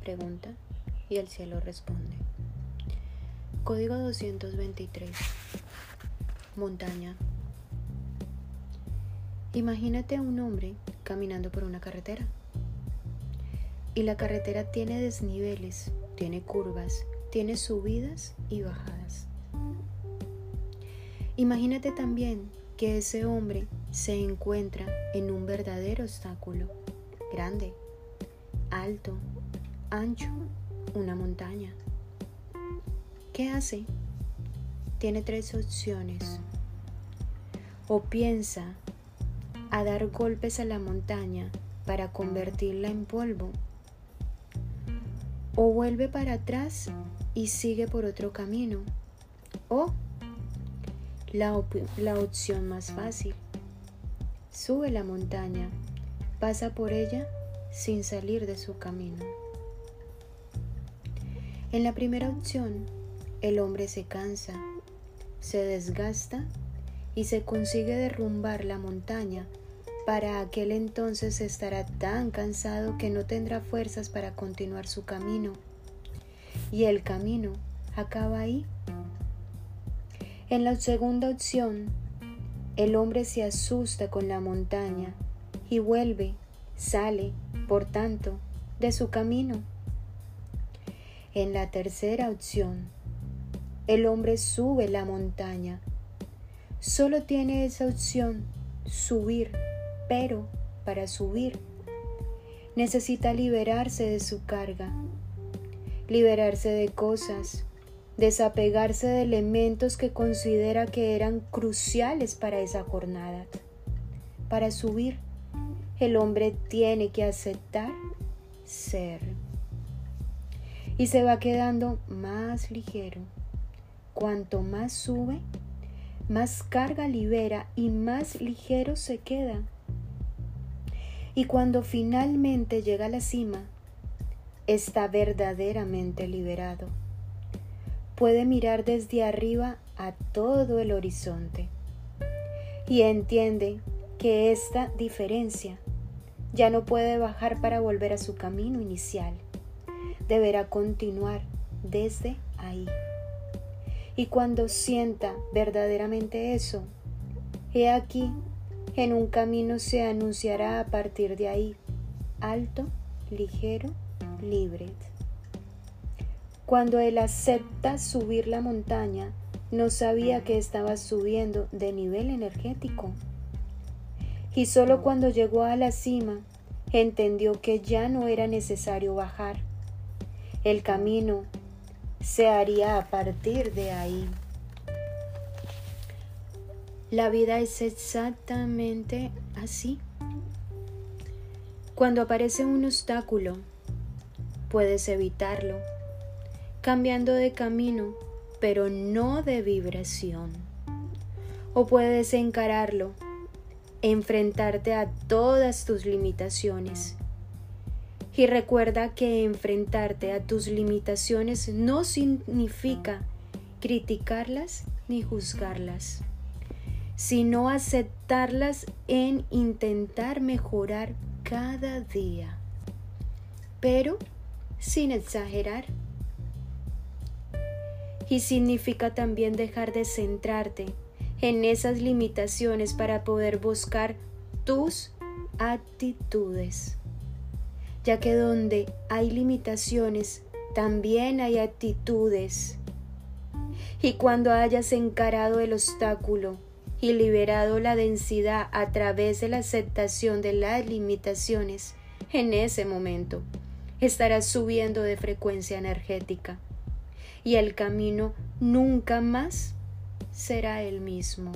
Pregunta y el cielo responde. Código 223. Montaña. Imagínate a un hombre caminando por una carretera. Y la carretera tiene desniveles, tiene curvas, tiene subidas y bajadas. Imagínate también que ese hombre se encuentra en un verdadero obstáculo, grande, alto, ancho, una montaña. ¿Qué hace? Tiene tres opciones. O piensa a dar golpes a la montaña para convertirla en polvo. O vuelve para atrás y sigue por otro camino. O la, la opción más fácil. Sube la montaña, pasa por ella sin salir de su camino. En la primera opción, el hombre se cansa, se desgasta y se consigue derrumbar la montaña. Para aquel entonces estará tan cansado que no tendrá fuerzas para continuar su camino. Y el camino acaba ahí en la segunda opción, el hombre se asusta con la montaña y vuelve, sale, por tanto, de su camino. En la tercera opción, el hombre sube la montaña. Solo tiene esa opción, subir, pero para subir necesita liberarse de su carga, liberarse de cosas, desapegarse de elementos que considera que eran cruciales para esa jornada. Para subir, el hombre tiene que aceptar ser. Y se va quedando más ligero. Cuanto más sube, más carga libera y más ligero se queda. Y cuando finalmente llega a la cima, está verdaderamente liberado puede mirar desde arriba a todo el horizonte y entiende que esta diferencia ya no puede bajar para volver a su camino inicial. Deberá continuar desde ahí. Y cuando sienta verdaderamente eso, he aquí, en un camino se anunciará a partir de ahí, alto, ligero, libre. Cuando él acepta subir la montaña, no sabía que estaba subiendo de nivel energético. Y solo cuando llegó a la cima, entendió que ya no era necesario bajar. El camino se haría a partir de ahí. La vida es exactamente así. Cuando aparece un obstáculo, puedes evitarlo cambiando de camino, pero no de vibración. O puedes encararlo, enfrentarte a todas tus limitaciones. Y recuerda que enfrentarte a tus limitaciones no significa criticarlas ni juzgarlas, sino aceptarlas en intentar mejorar cada día, pero sin exagerar y significa también dejar de centrarte en esas limitaciones para poder buscar tus actitudes. Ya que donde hay limitaciones, también hay actitudes. Y cuando hayas encarado el obstáculo y liberado la densidad a través de la aceptación de las limitaciones, en ese momento estarás subiendo de frecuencia energética y el camino nunca más será el mismo.